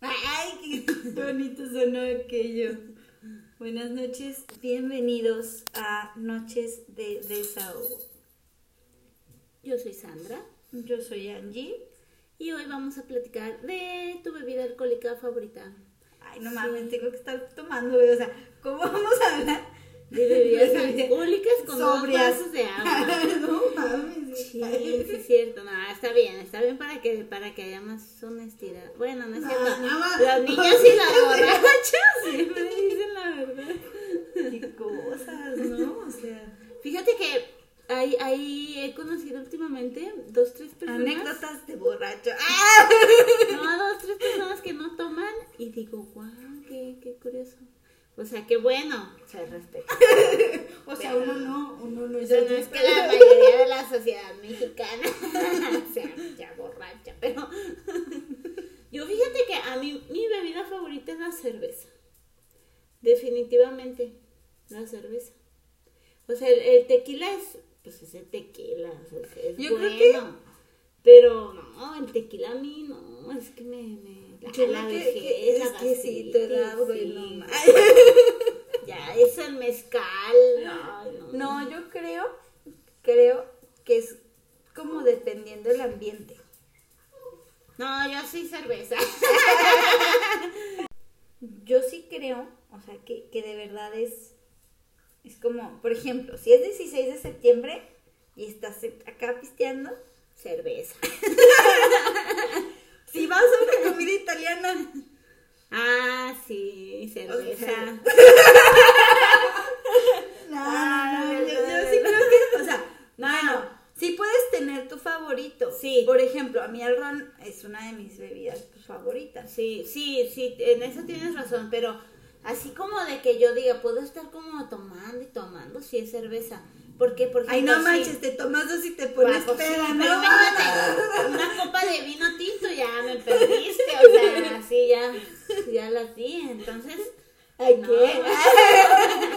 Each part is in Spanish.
Ay, qué bonito sonó aquello. Buenas noches, bienvenidos a Noches de Desahogo. Yo soy Sandra Yo soy Angie. y hoy vamos a platicar de tu bebida alcohólica favorita. Ay, no mames, tengo que estar tomando. O sea, ¿cómo vamos a hablar De bebidas alcohólicas con dos vasos de agua. no mames. Sí, sí es cierto. No, está bien, está bien para que para que haya más honestidad. Bueno, no es cierto. no, no. Las niñas y las borrachas siempre dicen la verdad. Qué cosas, ¿no? O sea, Fíjate que ahí, ahí he conocido últimamente dos, tres personas. anécdotas de borracho. ¡Ah! No, dos, tres personas que no toman y digo, guau, qué, qué curioso. O sea, qué bueno, se respeta. O sea, uno no, uno no. Sea, no es que la mayoría de la sociedad mexicana sea ya borracha, pero yo fíjate que a mí mi bebida favorita es la cerveza. Definitivamente, la cerveza. O sea, el, el tequila es, pues ese tequila, o sea, es Yo creo bueno. Pero no, el tequila a mí no, es que me, me la, Yo la que, vejez, que la es que sí te da, gastritis, güey, sí. no mames. Ya, es el mezcal. ay, no. No, yo creo, creo que es como dependiendo del ambiente. No, yo sí cerveza. Yo sí creo, o sea, que, que de verdad es, es como, por ejemplo, si es 16 de septiembre y estás acá pisteando, Cerveza. si vas a una comida italiana, Ah, sí, cerveza. no, no, no, yo, sí creo que, o sea, No, bueno, no. sí puedes tener tu favorito. Sí. Por ejemplo, a mí el ron es una de mis bebidas pues, favoritas. Sí, sí, sí, en eso tienes razón, pero así como de que yo diga, puedo estar como tomando y tomando, sí es cerveza. Porque, por Ay, ejemplo, no sí- manches, te tomas dos y te pones Pues, sí, peda, pero no, una copa de vino tinto ya me perdiste, o sea, así ya, ya las di, entonces, Ay, No. ¿qué?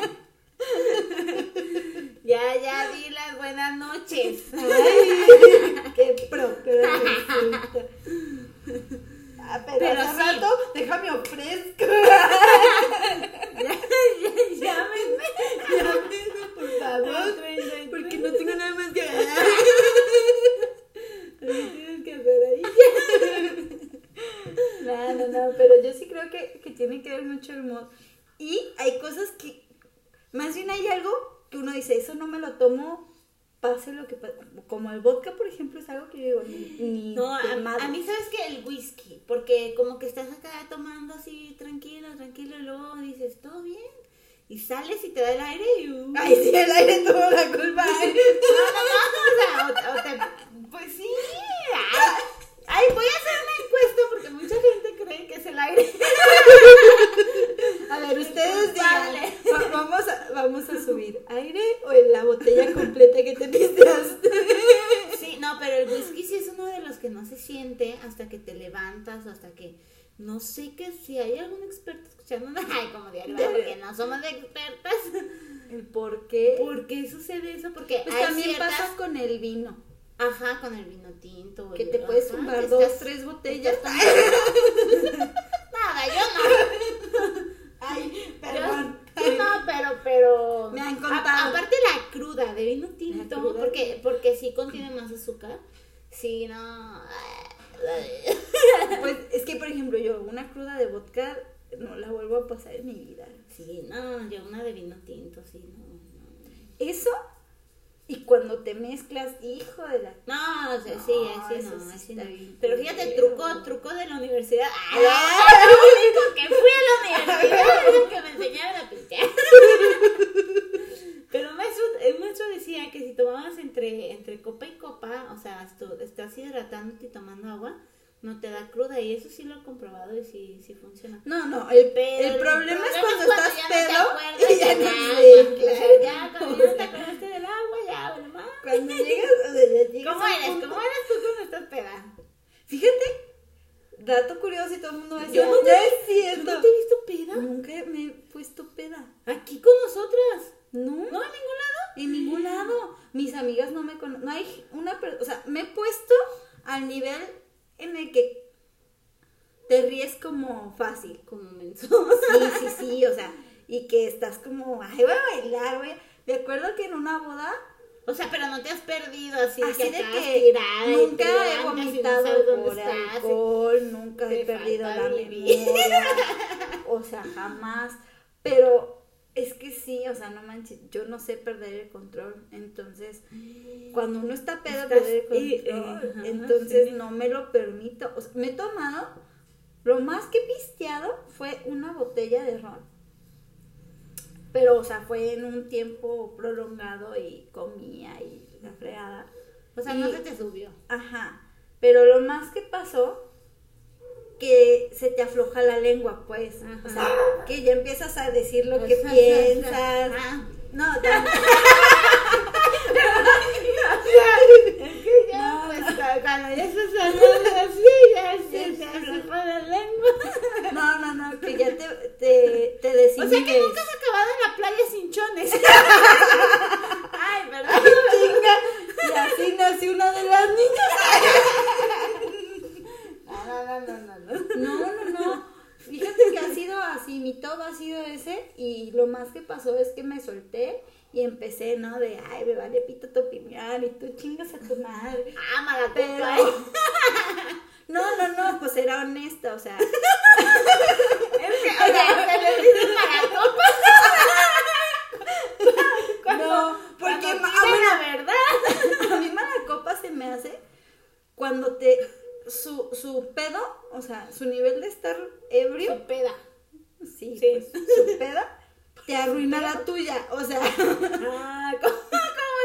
ya, ya di las buenas noches. Ay, qué resulta. Ah, pero, Pero hace sí. rato, déjame ofrezco. Llámenme. Llámenme, por favor. Porque no tengo nada más que hacer. tienes que hacer ahí. No, no, no, pero yo sí creo que, que tiene que ver mucho el modo. Y hay cosas que, más bien hay algo que uno dice, eso no me lo tomo, pase lo que pase. Como el vodka, por ejemplo, es algo que yo digo, ni, ni No, a, a mí sabes que el whisky, porque como que estás acá tomando así tranquilo, tranquilo, y luego dices, ¿todo bien? Y sales y te da el aire y... uh, Ay, sí, el aire tuvo la culpa. No, no, no, o sea, o, o te- pues sí. Ay, ay, voy a hacer una encuesta porque mucha gente cree que es el aire. A ver, ustedes digan, Culpable. va- vamos a, vamos a subir aire o en la botella completa que te pisteaste. Sí, no, pero el whisky sí es uno de los que no se siente hasta que te levantas o hasta que... No sé que si hay algún experto escuchando, ay, como diario, porque no somos expertas. ¿El por qué? ¿Por qué sucede eso? Porque Pues hay también ciertas... pasa con el vino, Ajá, con el vino tinto. que te puedes que dos, estás- tres botellas. Nada, yo no. Ay, Yo- no, pero, pero. Me han a- contado. aparte la cruda de vino tinto, porque, porque sí contiene más azúcar. Sí, no. Pues es que, por ejemplo, yo una cruda de vodka no la vuelvo a pasar en mi vida. Sí, no, yo una de vino tinto, sí, no. no. Eso, y cuando te mezclas, hijo de la... No, o sea, sí, No, sí, eso no, sí así no. Pero fíjate, culero. truco, truco de la universidad. ¡Ah! Ah. Lo único que fui a la universidad es que me enseñaron a pistear. Pero el maestro, el maestro decía que si tomabas entre, entre copa y copa, o sea, esto- estás hidratándote y tomando agua, no te da cruda. Y eso sí lo he comprobado y sí, sí funciona. No, no, el, Pero el problema es cuando estás ya pedo no te acuerdas y ya no claro. ya cuando ya te acordaste del agua, ya, bueno, más. Cuando llegas, o sea, ya llegas ¿Cómo eres? punto- ¿Cómo eres tú cuando estás peda? Fíjate, dato curioso y todo el mundo va a decir, Yo no te- "No es ¿Tú cierto. no te he visto peda? Nunca me he puesto peda. Aquí con nosotras. No. ¿No en ningún lado? En ningún lado. Mis amigas no me conocen. No hay una persona. O sea, me he puesto al nivel en el que te ríes como fácil. Como menso. Sí, sí, sí. O sea, y que estás como, ay, voy a bailar, a-". Me acuerdo que en una boda, O sea, pero no te has perdido así, así que de que tirada nunca he no vomitado dónde por estás. alcohol, nunca he perdido la memoria. O sea, jamás. Pero es que sí, o sea, no manches, yo no sé perder el control. Entonces, cuando uno está pedo, Estás- perder el control. eh, ajá, entonces, sí. no me lo permito. O sea, me he tomado, lo más que he pisteado fue una botella de ron. Pero, o sea, fue en un tiempo prolongado y comía y la fregada. O sea, no se te subió. Ajá. Pero lo más que pasó, que se te afloja la lengua, pues. Ajá. O sea, que ya empiezas a decir lo que Ajá, piensas. Ah. No, Ya, No, pues, no. Cuando ya así, se aflojó la lengua. no, no, no, que ya te, te, te desinhibes. O sea que nunca has acabado en la playa sin chones. Ay, perdón. Chinga, y así nació una de las niñas. No, no, no, no, no. No, no, no. Fíjate que ha sido así, mi todo ha sido ese y lo más que pasó es que me solté y empecé, ¿no? De, ay, me vale pito tu opinión y tú chingas a tu madre. Ah, mala Pero... No, no, no, pues era honesta, o sea, Es que, o sea, mala no, porque Cuando ma- dice bueno, la verdad. a mí mala copa se me hace cuando te, su, su pedo, o sea, su nivel de estar ebrio, Su peda. sí, Sí. pues, su peda, te arruina la tuya, o sea, Ah, como,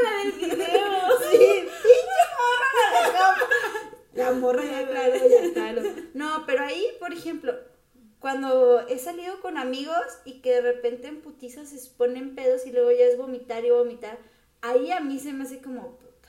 la del video. sí, pinche morra. La morra ya claro, ya claro. No, pero ahí, por ejemplo, cuando he salido con amigos y que de repente en putizas se ponen pedos y luego ya es vomitar y vomitar, ahí a mí se me hace como puta.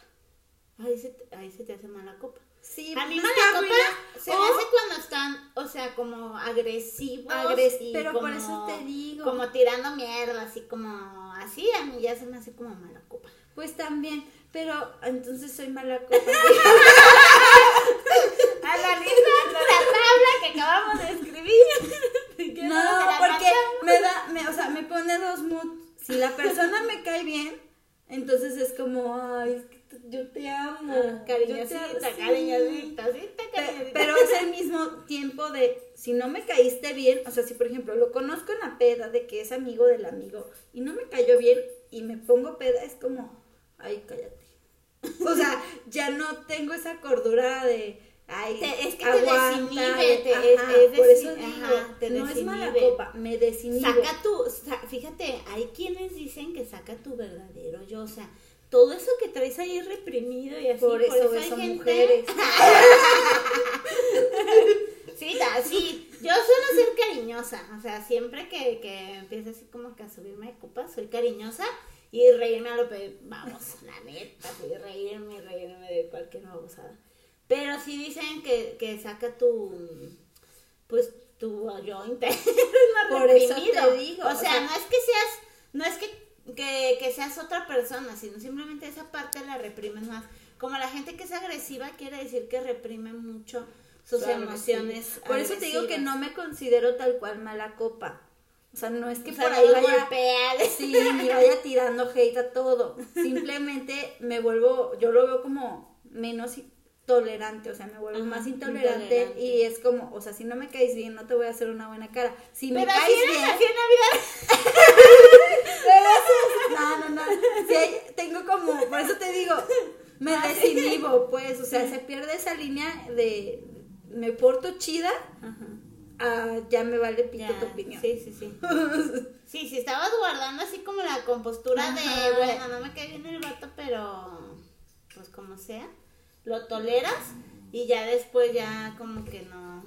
Ahí se, ahí se te hace mala copa. Sí, A mí mala copa se O- me hace cuando están, o sea, como agresivos. Agres- y pero por eso te digo. Como tirando mierda, así como, así a mí ya se me hace como mala copa. Pues también, pero entonces soy mala copa. Analiza la tabla que acabamos de escribir. no, porque me da, me, o sea, me pone dos moods. Si la persona me cae bien, entonces es como, ay, es que yo te amo. Ah, Cariñosita, sí. cariñosita, sí, cariñosita. Pero es el mismo tiempo de, si no me caíste bien, o sea, si por ejemplo lo conozco en la peda de que es amigo del amigo y no me cayó bien y me pongo peda, es como, ay, cállate. O sea, ya no tengo esa cordura de, ay, Te- es que te desinhibe, te- ajá, es- es por eso digo, ajá, te no es mala desinhibe. copa, me desinhibe. Saca tu, fíjate, hay quienes dicen que saca tu verdadero yo, o sea, todo eso que traes ahí reprimido y así, por eso, hay beso gente- mujeres. Sí, da- sí, yo suelo ser cariñosa, o sea, siempre que, que empiezo así como que a subirme de copa, soy cariñosa y reírme a lo que, vamos, la neta, sí, reírme y reírme de cualquier babosada. Pero sí dicen que, que saca tu, pues, tu yo interno Por eso reprimido. te digo, O o sea- no es que seas, no es que, que, que seas otra persona, sino simplemente esa parte la reprimes más. Como la gente que es agresiva quiere decir que reprime mucho sus Su emociones. Por eso te digo que no me considero tal cual mala copa. O sea, no es que O sea, por ahí vaya, golpeas. sí, ni vaya tirando hate a todo. Simplemente me vuelvo, yo lo veo como menos tolerante, o sea, me vuelvo Ajá, más intolerante, intolerante. y es como, o sea, si no me caes bien, no te voy a hacer una buena cara. Si me Pero caes bien, así en Navidad. no, no, no. Sí, tengo como, por eso te digo, me desinhibo, pues, o sea, se pierde esa línea de me porto chida, a ya me vale pito tu opinión. Sí, sí, sí. Sí, sí, estabas guardando así como la compostura Ajá. de, bueno, no me cae bien el vato, pero pues como sea, lo toleras y ya después ya como que no.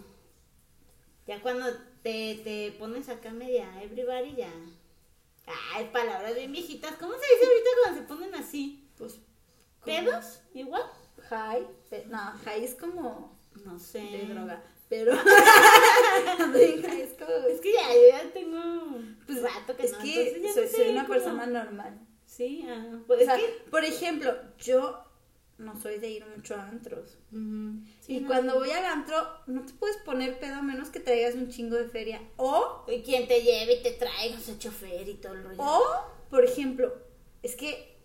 Ya cuando te, te pones acá media everybody ya. Ay, palabras bien viejitas. ¿Cómo se dice ahorita cuando se ponen así? Pues, ¿Pedos? Igual. high, no, high es como No sé. de droga. pero Es que ya, yo ya tengo pues, rato que es no. que soy, no sé soy una cómo- persona normal. Sí, ah, pues O es sea, que. por ejemplo, yo no soy de ir mucho a antros. Sí, y no. cuando voy al antro, no te puedes poner pedo a menos que traigas un chingo de feria. O, Y quien te lleve y te traiga, o sea, chofer y todo el rollo. o, por ejemplo, es que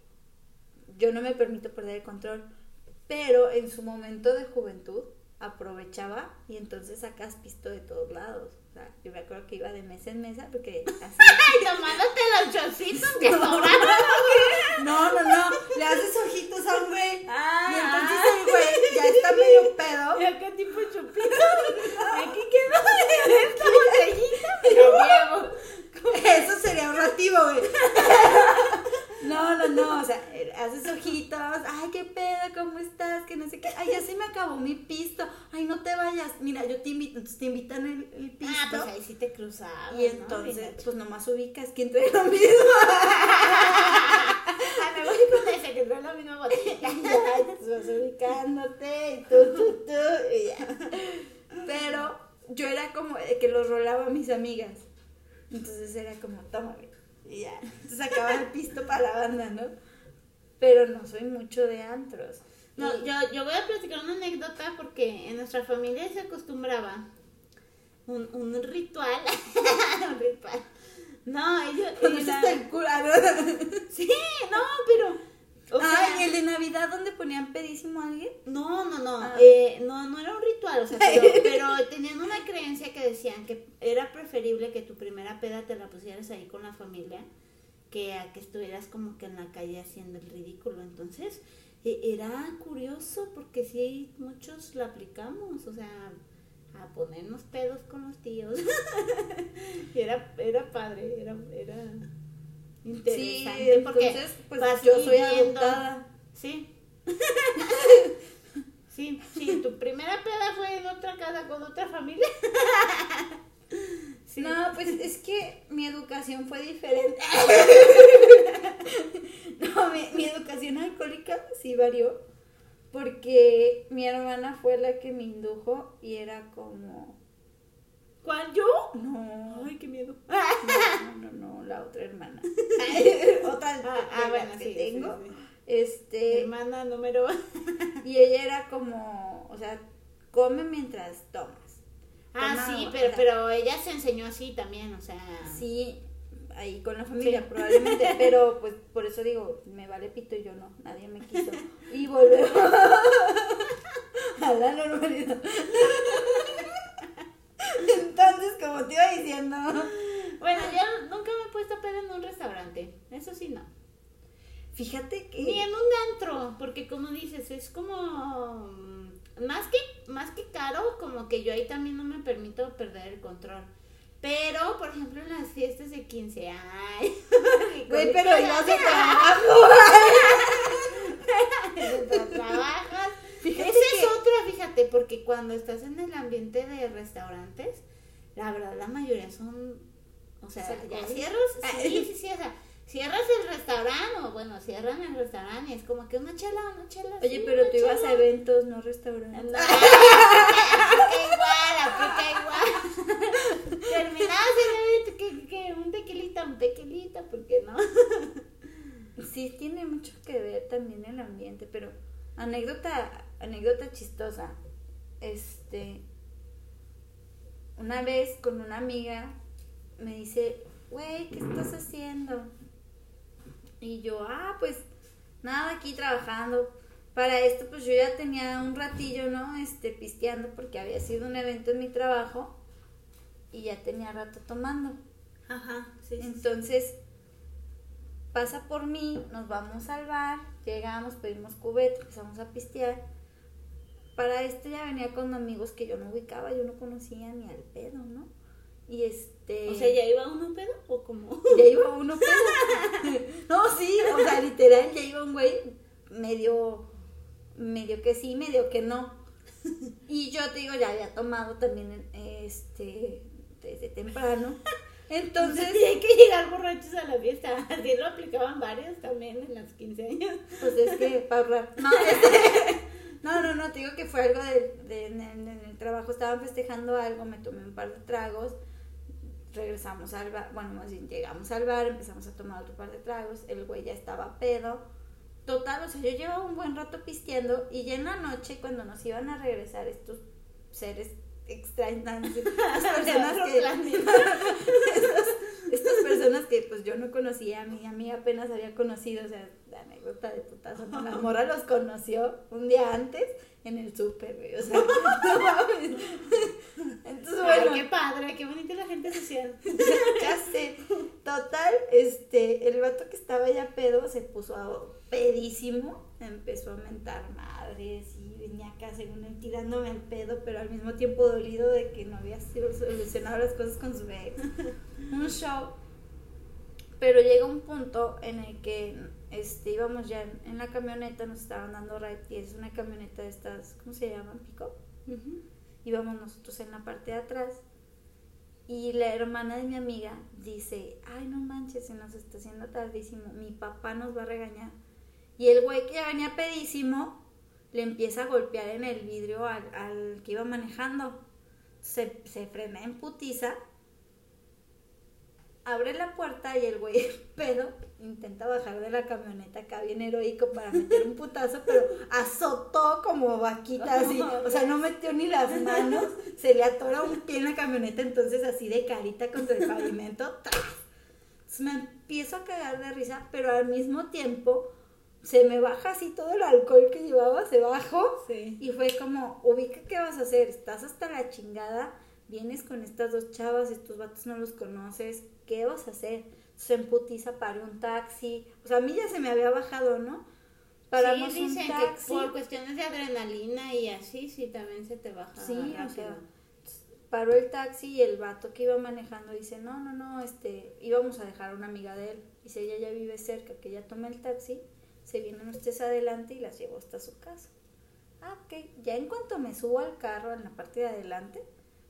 yo no me permito perder el control, pero en su momento de juventud aprovechaba y entonces sacas pisto de todos lados. O sea, yo me acuerdo que iba de mesa en mesa porque así... Tomándote los chocitos que sobraron. No, no, no, le haces ojitos a un güey. Ah. y entonces el güey ya está medio pedo. ¿Y acá tipo chupito? Aquí quedó esta botellita, llevo. Eso sería ahorrativo, güey. No, no, no, o sea, haces ojitos, ay, qué pedo, sé qué, ay, ya se me acabó mi pisto, ay, no te vayas, mira, yo te invito, entonces te invitan el, el pisto, Ah, pues ahí sí te cruzaba. y entonces, pues nomás ubicas quién trae lo mismo, Ay, me voy con ese que trae la misma botella. y ya, vas ubicándote, y tú, tú, tú, y ya. Pero yo era como que los rolaba a mis amigas, entonces era como, toma, güey, y ya, entonces acababa el pisto para la banda, ¿no? Pero no soy mucho de antros. No, Y- yo, yo voy a platicar una anécdota porque en nuestra familia se acostumbraba un, un ritual. un ritual. No, ellos. La- el. Sí, no, pero. O ah, sea, y el de Navidad donde ponían pedísimo a alguien. No, no, no, Ah. eh, no, no era un ritual, o sea, pero, pero tenían una creencia que decían que era preferible que tu primera peda te la pusieras ahí con la familia que a que estuvieras como que en la calle haciendo el ridículo. Entonces, era curioso porque sí, muchos la aplicamos, o sea, a ponernos pedos con los tíos. Era, era padre, era, era interesante porque entonces, pues vas yo soy viviendo- adoptada. Sí. Sí, sí, tu primera peda fue en otra casa con otra familia. Sí. No, pues es que mi educación fue diferente. No, mi, mi educación alcohólica sí varió. Porque mi hermana fue la que me indujo y era como. ¿Cuál yo? No, Ay, qué miedo. no, no, no, la otra hermana. otra Ah, ah, bueno, que sí, tengo. sí. Este. hermana número. Y ella era como, o sea, come mientras tomas. Ah, Toma sí, agua, pero, o sea, pero ella se enseñó así también, o sea. Sí, ahí con la familia Sí. probablemente, pero pues por eso digo, me vale pito y yo no, nadie me quiso. Y volvemos a la normalidad. Entonces, como te iba diciendo, Bueno, yo nunca me he puesto pedo en un restaurante. Eso sí, no. fíjate que... Ni en un antro, porque como dices, es como mm, más que más que caro, como que yo ahí también no me permito perder el control. Pero, por ejemplo, en las fiestas de 15 años. Güey, pero yo de trabajo. Trabajas. Esa es otra, fíjate, porque cuando estás en el ambiente de restaurantes, la verdad la mayoría son, o sea, ya cierras, sí, sí, sí, o sea, cierras el restaurante, o bueno, cierran el restaurante, es como que una chela, una chela. Oye, sí, pero tú ibas a eventos, no restaurantes. No, aplica igual, aplica igual. Terminabas el evento, que, que un tequilita, un tequilita, ¿por qué no? Sí, tiene mucho que ver también el ambiente, pero anécdota, anécdota chistosa. Este, una vez con una amiga me dice, güey, ¿qué estás haciendo? Y yo, ah, pues nada, aquí trabajando. Para esto, pues yo ya tenía un ratillo, ¿no? Este, pisteando porque había sido un evento en mi trabajo y ya tenía rato tomando. Ajá, sí, Entonces pasa por mí, nos vamos al bar, llegamos, pedimos cubeta, empezamos a pistear. Para esto ya venía con amigos que yo no ubicaba, yo no conocía ni al pedo, ¿no? Y este. O sea, ¿ya iba uno pedo o como? ya iba uno pedo. no, sí, o sea, literal, ya iba un güey medio, medio que sí, medio que no. Y yo te digo, ya había tomado también, este, desde temprano. Entonces, Tienen que llegar borrachos a la fiesta. Así lo aplicaban varios también en las 15 años. Pues es que para ahorrar. No, este, No, no, no, te digo que fue algo de, de- en, el, en el trabajo, estaban festejando algo, me tomé un par de tragos, regresamos al bar, bueno, más bien llegamos al bar, empezamos a tomar otro par de tragos, el güey ya estaba pedo. Total, o sea, yo llevaba un buen rato pisteando y ya en la noche cuando nos iban a regresar estos seres extraños, estas personas que, estas, estas personas que pues yo no conocía, mi amiga apenas había conocido, o sea, la anécdota de putazo, ¿no? la morra los conoció un día antes en el súper, güey, o sea. Entonces, Ay, bueno, qué padre, qué bonita la gente social. ya sé. Total, este, el vato que estaba ya pedo se puso a pedísimo, empezó a mentar madres y venía acá según él tirándome el pedo, pero al mismo tiempo dolido de que no había solucionado las cosas con su ex. Un show. Pero llega un punto en el que este, íbamos ya en, en la camioneta, nos estaban dando ride y es una camioneta de estas, ¿cómo se llaman? ¿Pico? íbamos nosotros en la parte de atrás y la hermana de mi amiga dice, ay no manches, se nos está haciendo tardísimo, mi papá nos va a regañar. Y el güey que ya venía pedísimo le empieza a golpear en el vidrio al, al que iba manejando. Se, se frena en putiza, abre la puerta y el güey pedo intenta bajar de la camioneta acá bien heroico para meter un putazo, pero azotó como vaquita así, o sea, no metió ni las manos, se le atora un pie en la camioneta, entonces así de carita contra el pavimento, ¡tras! Entonces me empiezo a cagar de risa, pero al mismo tiempo se me baja así todo el alcohol que llevaba, se bajó Sí. y fue como, ubica qué vas a hacer, estás hasta la chingada, vienes con estas dos chavas, estos vatos no los conoces, ¿qué vas a hacer? Se emputiza, paré un taxi, o sea, a mí ya se me había bajado, ¿no? Paramos sí, un dicen taxi. que por cuestiones de adrenalina y así, sí, también se te baja Sí, o sea, paró el taxi y el vato que iba manejando dice, no, no, no, este, íbamos a dejar a una amiga de él. Dice, ella ya vive cerca, que ya toma el taxi, se vienen ustedes adelante y las llevo hasta su casa. Ah, ok. Ya en cuanto me subo al carro en la parte de adelante,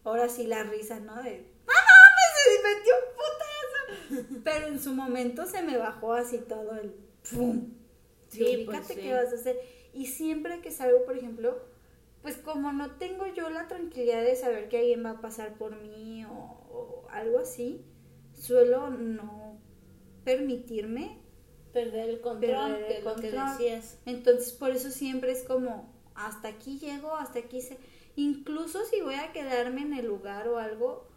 ahora sí la risa, ¿no? De, ¡ah, mames! Se metió un. Pero en su momento se me bajó así todo el ¡pum! Sí, pues sí. qué vas a hacer. Y siempre que salgo, por ejemplo, pues como no tengo yo la tranquilidad de saber que alguien va a pasar por mí o, o algo así, suelo no permitirme Perder el control, perder el es lo que control. decías. Entonces, por eso siempre es como, hasta aquí llego, hasta aquí se... Incluso si voy a quedarme en el lugar o algo,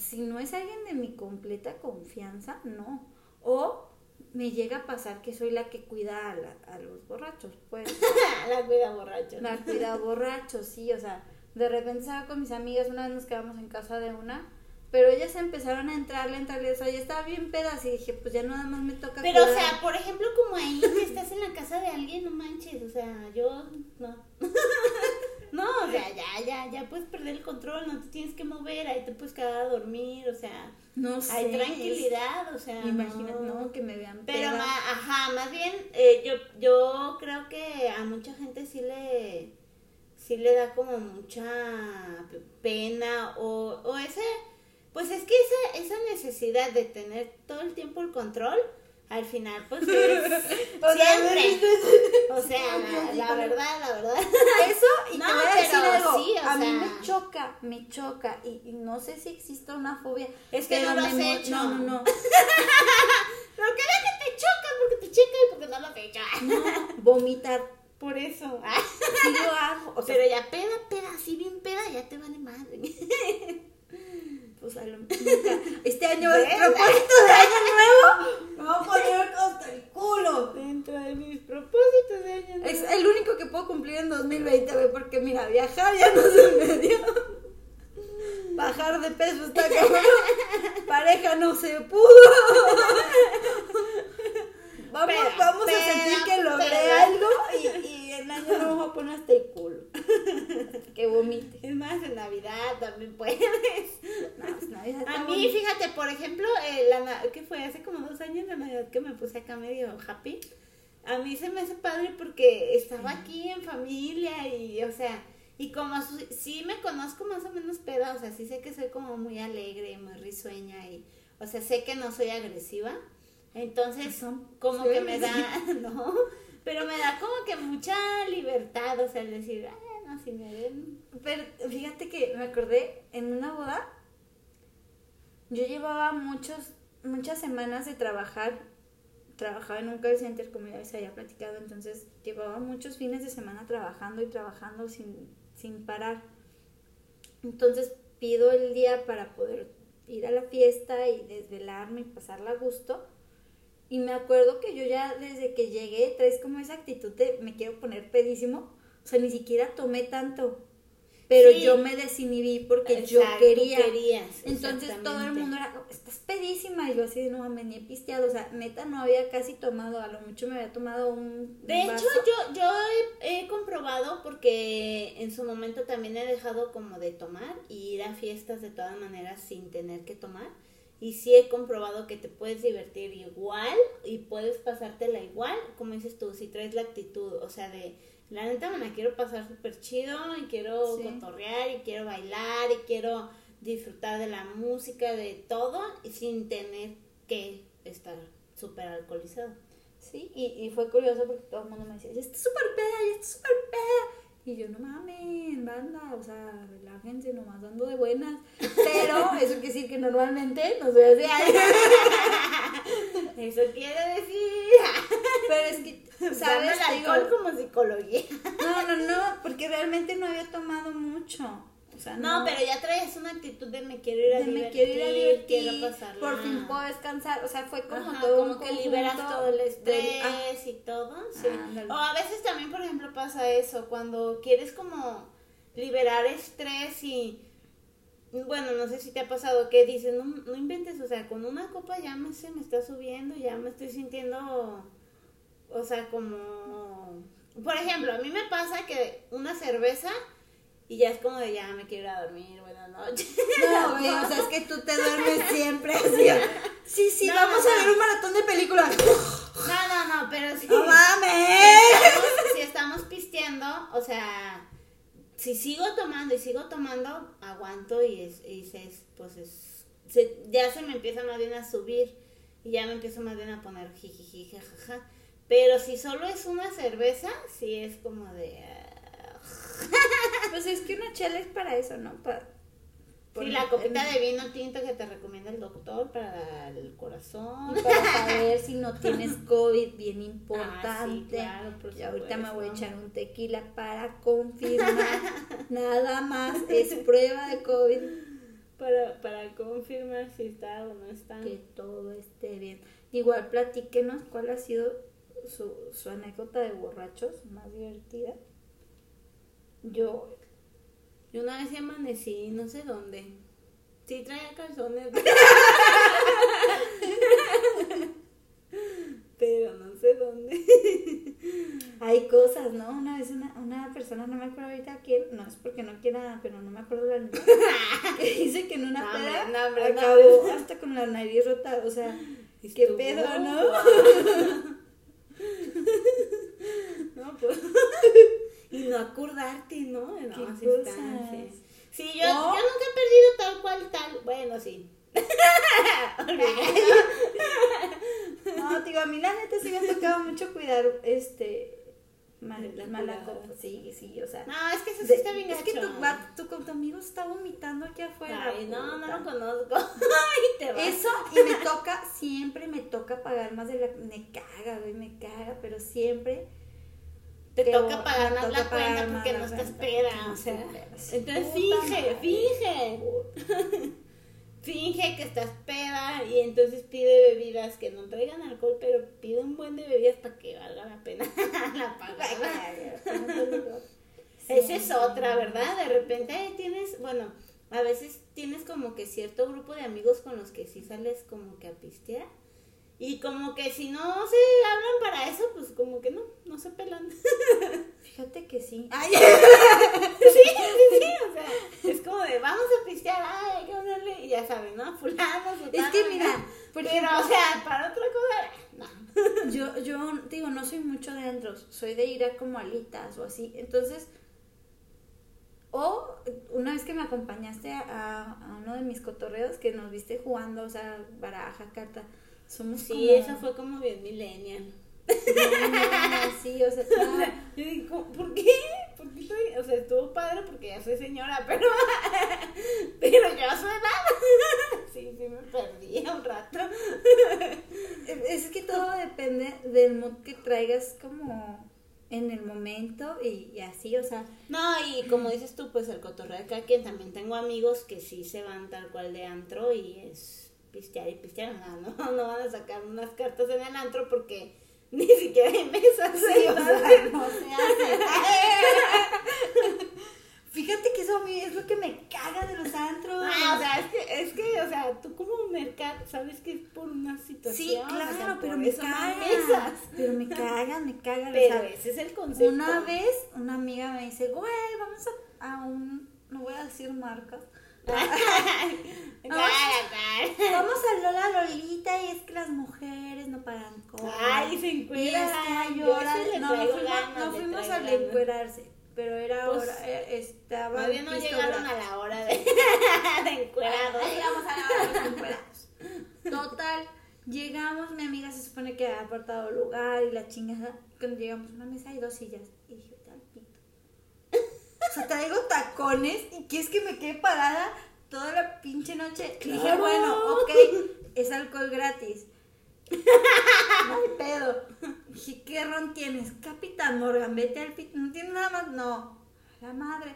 si no es alguien de mi completa confianza, no. O me llega a pasar que soy la que cuida a, la- a los borrachos, pues. la cuida borracho. La cuida borrachos, sí, o sea, de repente estaba con mis amigas, una vez nos quedamos en casa de una, pero ellas empezaron a entrarle, entrarle, o sea, ya estaba bien pedas y dije, pues ya nada más me toca Pero, o sea, por ejemplo, como ahí que estás en la casa de alguien, no manches, o sea, yo no. O sea, ya, ya, ya puedes perder el control, no te tienes que mover, ahí te puedes quedar a dormir, o sea, no sé, hay tranquilidad, o sea. Imagínate, no, que me vean Pero, ma- ajá, más bien, eh, yo, yo creo que a mucha gente sí le, sí le da como mucha pena o, o ese, pues es que esa, esa necesidad de tener todo el tiempo el control, al final, pues es O sea, siempre. O sea, la, la verdad, la verdad. Eso, y No, te voy a decir algo, sí, a mí sea. me choca, me choca, y, y no sé si existe una fobia. Es que no lo has hecho. No, no, no. Pero que que te choca, porque te checa y porque no lo has hecho. No, vomitar, Por eso. sí lo hago. O sea, Pero ya peda, peda, así bien peda, ya te vale madre. pues a lo nunca. Este año, el ¿Verdad? propósito de año nuevo, me voy a poner hasta el culo. Dentro de mis propósitos de año Es el único que puedo cumplir en 2020, güey, porque mira, viajar ya no se me dio. Bajar de peso está cabrón. Pareja no se pudo. Vamos, Pero, vamos a sentir que logré pero. algo y, y en año nuevo voy a poner hasta el culo. Que vomite. Es más, en Navidad también puedes. No, pues, Navidad está A mí, bonito. fíjate, por ejemplo, eh, la, ¿qué fue? Hace como dos años la Navidad que me puse acá medio happy. A mí se me hace padre porque estaba aquí en familia y, o sea, y como su- sí me conozco más o menos peda, o sea, sí sé que soy como muy alegre, muy risueña y, o sea, sé que no soy agresiva. Entonces, como que me da. ¿no? Pero me da como que mucha libertad, o sea, el decir, ah, no, si me ven. Pero fíjate que me acordé en una boda, yo llevaba muchos, muchas semanas de trabajar. Trabajaba en un call center, como ya les había platicado, entonces llevaba muchos fines de semana trabajando y trabajando sin, sin parar. Entonces pido el día para poder ir a la fiesta y desvelarme y pasarla a gusto. Y me acuerdo que yo ya desde que llegué traes como esa actitud de me quiero poner pedísimo. O sea, ni siquiera tomé tanto. Pero Sí. yo me desinhibí porque yo quería. querías, Entonces todo el mundo era, estás pedísima. Y yo así de no mames, ni he pisteado. O sea, neta no había casi tomado. A lo mucho me había tomado un. De un hecho, yo, yo he, he comprobado porque en su momento también he dejado como de tomar y ir a fiestas de todas maneras sin tener que tomar. Y sí he comprobado que te puedes divertir igual y puedes pasártela igual, como dices tú, si traes la actitud, o sea, de la neta me la quiero pasar súper chido y quiero Sí. cotorrear y quiero bailar y quiero disfrutar de la música, de todo, y sin tener que estar súper alcoholizado. Sí, y, y fue curioso porque todo el mundo me decía, ya está súper peda, ya está súper peda. Y yo, no mames, banda, o sea, relájense, nomás dando de buenas. Pero eso quiere decir que normalmente no soy así. Eso quiere decir. Pero es que, ¿sabes? el Digo, alcohol como psicología. no, no, no, porque realmente no había tomado mucho. O sea, No, no, pero ya traes una actitud de me quiero ir a de divertir. me quiero ir a divertir, quiero pasarla. por fin puedo descansar. O sea, fue como Ajá, todo como un que liberas todo el estrés ah, y todo. Sí. Ándale. O a veces también, por ejemplo, pasa eso, cuando quieres como liberar estrés y... Bueno, no sé si te ha pasado que dices, no, no inventes, o sea, con una copa ya me, se me está subiendo, ya me estoy sintiendo, o sea, como... Por ejemplo, a mí me pasa que una cerveza y ya es como de ya me quiero ir a dormir, buenas noches. No, güey, o sea, es que tú te duermes siempre así. Sí, sí, No, vamos no. a ver un maratón de películas. No, no, no, pero sí. ¡No mames! si estamos, si estamos pisteando, o sea, si sigo tomando y sigo tomando, aguanto y, es, y se, pues es, se- ya se me empieza más bien a subir y ya me empiezo más bien a poner jijiji, jajaja. Pero si solo es una cerveza, sí es como de... ah, Pues es que una chela es para eso, ¿no? Para, Sí, la copita de vino tinto que te recomienda el doctor para el corazón. Para saber si no tienes COVID, bien importante. Ah, sí, claro, por y ahorita me voy a echar un tequila para confirmar. Nada más es prueba de COVID. Para, para confirmar si está o no está. Que todo esté bien. Igual platíquenos cuál ha sido su, su anécdota de borrachos más divertida. Yo, Yo una vez amanecí, no sé dónde. Sí traía calzones. Pero no sé dónde. hay cosas, ¿no? Una vez una, una persona, no me acuerdo ahorita quién, no es porque no quiera, pero no me acuerdo la neta, que dice que en una No, peda no, no. acabó hasta con la nariz rota, o sea, qué pedo. No, pues. y no acordarte, ¿no? En Qué cosas. instancias. Sí, yo, nunca he perdido tal cual tal. Bueno, sí. No, digo, a mí la neta sí me ha tocado mucho cuidar, este, mal- La mala curada. copa, sí, sí, o sea. No, es que eso sí de- está bien es que tu, va- tu, tu amigo está vomitando aquí afuera. Ay, no, no lo conozco. Ay, te vas. Eso, y me toca, siempre me toca pagar más de la... Me caga, güey, me caga, pero siempre... Te toca pagar me más toca la cuenta pagar más porque la no estás cuenta. peda, o sea. Entonces finge, finge. Finge que estás peda y entonces pide bebidas que no traigan alcohol, pero pide un buen de bebidas para que valga la pena la pagada. Esa es otra, ¿verdad? De repente eh, tienes, bueno, a veces tienes como que cierto grupo de amigos con los que sí sales como que a pistear. Y como que si no se hablan para eso, pues como que no, no se pelan. Fíjate que sí. Ay, Sí, sí, sí, o sea, es como de vamos a pistear, ay, hay que hablarle, y ya saben, ¿no? Fulano, fulano. es que mira, Pero, ejemplo, o sea, para otra cosa, no. yo, yo digo, no soy mucho de antros, soy de ir a como alitas o así. Entonces, o una vez que me acompañaste a, a uno de mis cotorreos que nos viste jugando, o sea, baraja, carta, somos Sí, como- eso fue como bien millennial. No, no, sí, o sea. Yo digo, ¿por qué? ¿Por qué estoy? O sea, estuvo padre porque ya soy señora, pero. pero yo a su edad. sí, sí, me perdí un rato. Es que todo depende del mood que traigas como en el momento y, y así, o sea, No, y como dices tú, pues el cotorreo de cada quien. También tengo amigos que sí se van tal cual de antro y es pistear y pistear. No, no, no van a sacar unas cartas en el antro porque ni siquiera hay mesas. Sí, o sea, no se hace. Fíjate que eso a mí es lo que me caga de los antros. Ah, o sea, es que, es que, o sea, tú como mercado sabes que es por una situación. sí, o claro, sea, pero me eso no hay caga. mesas. Pero me cagan, me cagan. o Pero sea, ese es el concepto. una vez una amiga me dice, güey, vamos a, a un, no voy a decir marcas, Cara. vamos a Lola Lolita y es que las mujeres no pagan cosas. Ay, se Y encuera. es que hay Yo horas, sí le no, no fuimos, no fuimos a encuerarse, pero era Pues, hora, eh, estaba Todavía no llegaron a la hora de, de encuerados. Ahí vamos a la hora de encuerados. Total, llegamos, mi amiga se supone que había apartado lugar y la chingada. Cuando llegamos a una mesa hay dos sillas. Y dije, tal pito. O sea, traigo tacones y quieres que me quede parada toda la pinche noche. Y dije, Claro. bueno, ok, es alcohol gratis. No hay pedo. Dije, ¿qué ron tienes? Capitán Morgan, vete al pito. ¿No tienes nada más? No. La madre.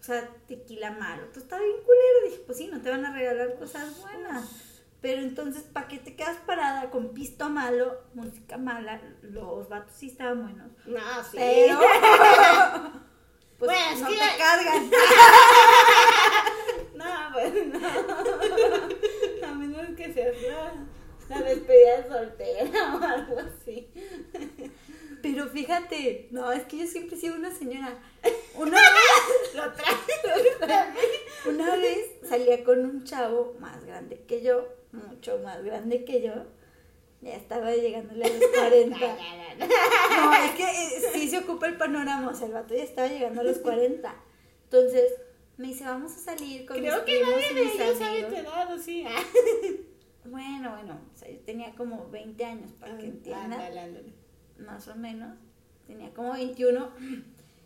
O sea, tequila malo. Pues está bien culero. Dije, pues sí, no te van a regalar cosas buenas. Pero entonces, ¿para qué te quedas parada con pisto malo, música mala? Los vatos sí estaban buenos. No, sí. Pero. Pues Bueno, no que- te cargan. No, pues no. A menos que seas la, la despedida de soltera o algo así. Pero fíjate, no, es que yo siempre he sido una señora. Una vez, Lo traes. una vez salía con un chavo más grande que yo, mucho más grande que yo. Ya estaba llegándole a los 40. No, es que eh, sí se ocupa el panorama, o sea, el vato ya estaba llegando a los 40. Entonces, me dice, vamos a salir con Creo mis que primos nadie y de mis ellos sabe amigos". tu edad, ¿o sí? Ah. Bueno, bueno, o sea, yo tenía como 20 años, para que entiendan. Ándale, ándale. más o menos. Tenía como 21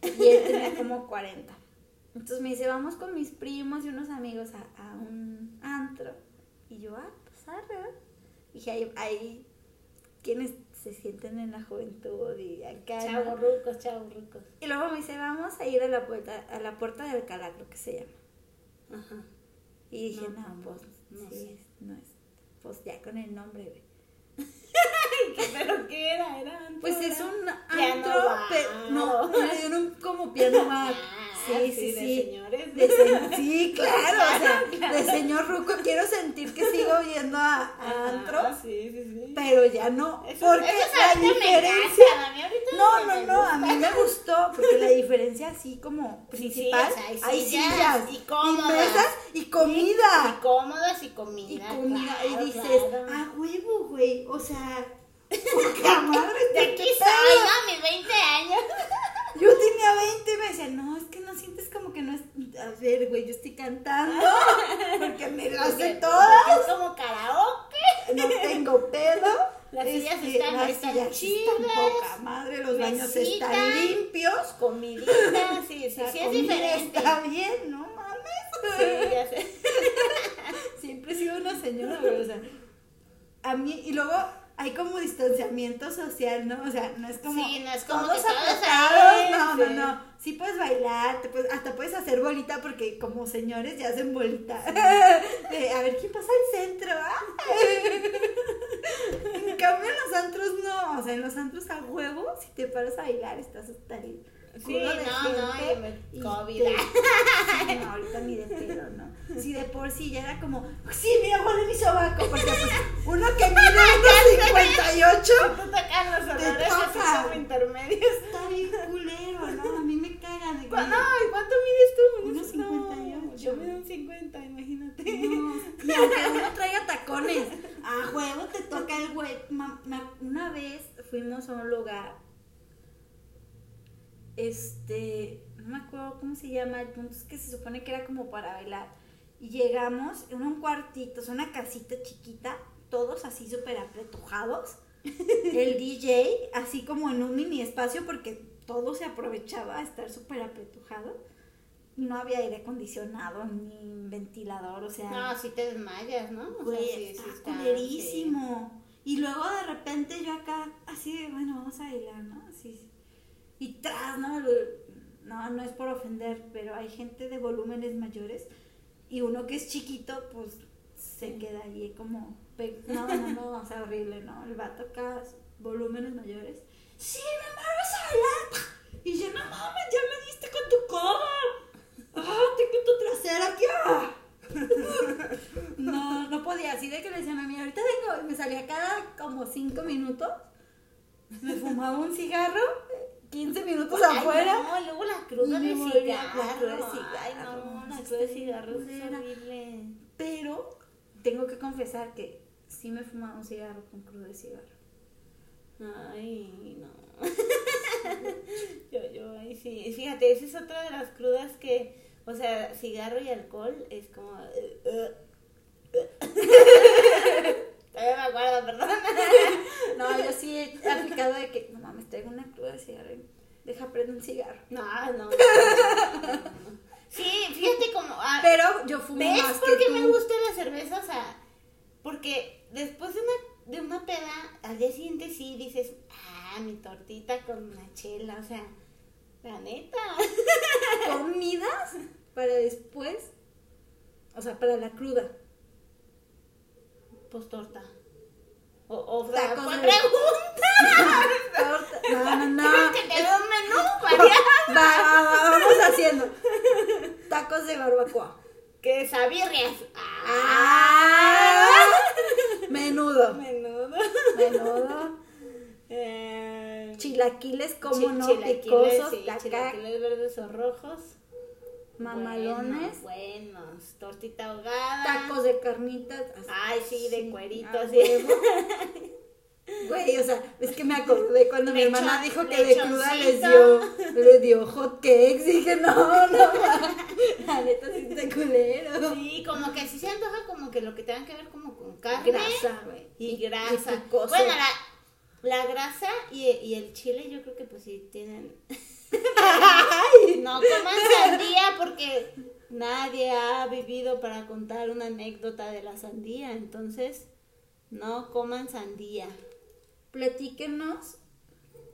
y él tenía como 40. Entonces me dice, vamos con mis primos y unos amigos a, a un antro. Y yo, ah, pues arre, ¿va?". Dije, ahí, ahí quienes se sienten en la juventud y acá. ¿no? Chavos rucos, chavos rucos. Y luego me dice, vamos a ir a la puerta, a la puerta de Alcalá, creo que se llama. Ajá. Y dije, No, no, no, pues, no sí, no es, pues ya con el nombre, güey. ¿Pero qué era? ¿Era antro, Pues es un antro, bar. pe- no, era un como piano bar. Ah, Sí, sí, de sí. señores. De se- sí, claro, o sea, de señor Ruco quiero sentir que sigo yendo a, a Ah, antro, sí, sí, sí. pero ya no, Eso, porque eso la diferencia... encanta, a mí ahorita No, no, no, a mí me gustó, porque la diferencia así como Sí, sí, principal, o sea, hay hay sillas y cómodas. mesas y comida. Y cómodas y Y comida. comida, claro, y dices, claro. a huevo, güey, o sea, poca madre, De ¿qué aquí soy, ¿no? Mis 20 años. Tenía 20 y me decían, no, es que no sientes como que no es. A ver, güey, yo estoy cantando porque me sé Porque- todas, Es como karaoke. no tengo pedo. Las sillas este, están- las están sillas chidas, están poca madre, los baños están limpios. Comidita, sí, sí, sí es diferente. Está bien, no mames. Sí, ya sé. Siempre he sido una señora, güey, o sea, a mí, y luego hay como distanciamiento social, ¿no? O sea, no es como Sí, no es como todos que apretados, no, sí. no, no, sí. puedes bailar, te puedes, hasta puedes hacer bolita porque como señores ya hacen bolita, De, a ver quién pasa al centro, ¿ah? en cambio en los antros no, o sea, en los antros a huevo, si te paras a bailar estás hasta Sí, no, no, y COVID. te- Sí, no, ahorita ni de pedo, ¿no? Si de por sí ya era como, sí, mira, huele mi sobaco, porque pues uno que mide 1.58 Tú tocan los Te olores así como intermedios. está bien culero, ¿no? A mí me cagan. de que- ¿Cu- No, ¿y cuánto mides tú? Unos No, 58. Yo mido un 50, imagínate. No, y aunque uno traiga tacones, a huevo te toca el güey. Una vez fuimos a un lugar, este, no me acuerdo cómo se llama, el punto es que se supone que era como para bailar. Y llegamos en un cuartito, es una casita chiquita, todos así súper apretujados. el DJ, así como en un mini espacio, porque todo se aprovechaba a estar súper apretujado. No había aire acondicionado ni ventilador, o sea. No, si te desmayas, ¿no? O Güey, sea, sí, está sí está, culerísimo. Y luego de repente yo acá, así de, bueno, vamos a bailar, ¿no? Así. Y tras, ¿no? No, no es por ofender, pero hay gente de volúmenes mayores y uno que es chiquito, pues se queda ahí como. No, no, no, o sea, horrible, ¿no? El vato acá, volúmenes mayores. Sí, mi amor, vas a bailar. Y yo, no mames, ya me diste con tu codo. Ah, tengo tu trasera aquí. ah". No, no podía, así de que le decía a mami, ahorita vengo, me salía cada como cinco minutos, me fumaba un cigarro, 15 minutos Ay, afuera. no, luego la cruda de cigarro. la cruda de Ay, cigarro, no, la cruda de cigarro es culera. horrible. Pero tengo que confesar que sí me fumaba un cigarro con crudo de cigarro. Ay, no. yo, yo, ay, sí. Fíjate, esa es otra de las crudas que, o sea, cigarro y alcohol es como. eh, eh, eh. Todavía me acuerdo, perdón. No, yo sí he aplicado de que, no mames, tengo una cruda de cigarro deja prender un cigarro. No, no. no, no, no. Sí, fíjate como. ah, Pero yo fumo ¿Ves más por que qué tú. me gusta la cerveza? O sea, porque después de una, de una peda, al día siguiente sí dices, ah, mi tortita con una chela, o sea, la neta. comidas para después, o sea, para la cruda. Pues torta. O, o sea, Tacos ¿cuál de- pregunta? Torta- No, no, no. ¿Quieres que te un menú? Va, va, va, vamos haciendo. Tacos de barbacoa. Que sabirrias. Ah, menudo. Menudo. Menudo. Eh, Chilaquiles, como no, chilaquiles, picosos, sí, chilaquiles verdes o rojos. Mamalones, Buenos, buenos. Tortita ahogada. tacos de carnitas. así, Ay, sí, de cuerito, a así. huevo. Güey, o sea, es que me acordé cuando mi hermana dijo que de cruda les dio, le dio hot cakes. Y dije, no, no, la neta sí está culero. Sí, como que sí se antoja como que lo que tenga que ver como con carne. Grasa, güey. Y grasa. Y bueno, la, la grasa y, y el chile yo creo que pues sí tienen... no coman sandía porque nadie ha vivido para contar una anécdota de la sandía. Entonces, no coman sandía. Platíquenos.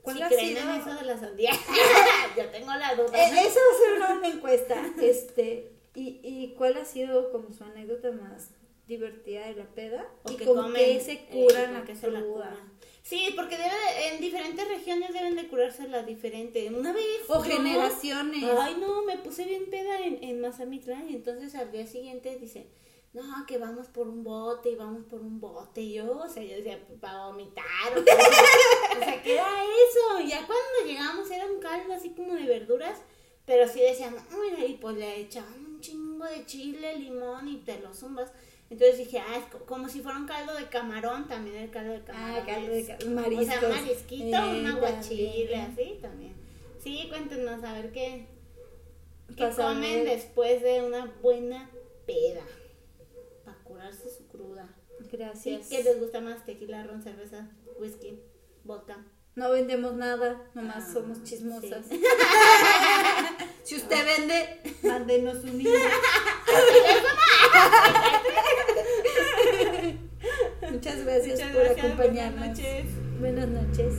¿Cuál si creen sido? en eso de la sandía. yo tengo la duda. Eh, Eso va a ser una, encuesta. Este, y, ¿Y cuál ha sido como su anécdota más divertida de la peda? O ¿Y que con comen, qué se eh, curan con la qué se la cruda? Sí, porque debe de- en diferentes regiones deben de curársela diferente. Una vez. O yo- generaciones. Ay, no, me puse bien peda en, en Mazamitla y entonces al día siguiente dice, no, que vamos por un bote y vamos por un bote. Y yo, o sea, yo decía, para vomitar. O, sea, ¿qué era eso? Y ya cuando llegamos era un caldo así como de verduras, pero sí decían, "Ay", y pues le echaban un chingo de chile, limón y te lo zumbas. Entonces dije, ah, es co- como si fuera un caldo de camarón, también el caldo de camarón. Ah, caldo de es- ca- O sea, mariscos. marisquito, Eh, un aguachile, también. así también. Sí, cuéntenos a ver qué, ¿Qué comen después de una buena peda? Para curarse su cruda. Gracias. ¿Qué les gusta más? Tequila, ron, cerveza, whisky, vodka. No vendemos nada, nomás Ah, somos chismosas. sí. si usted vende, mándenos un email. Muchas gracias Muchas por gracias, acompañarnos. buenas noches. Buenas noches.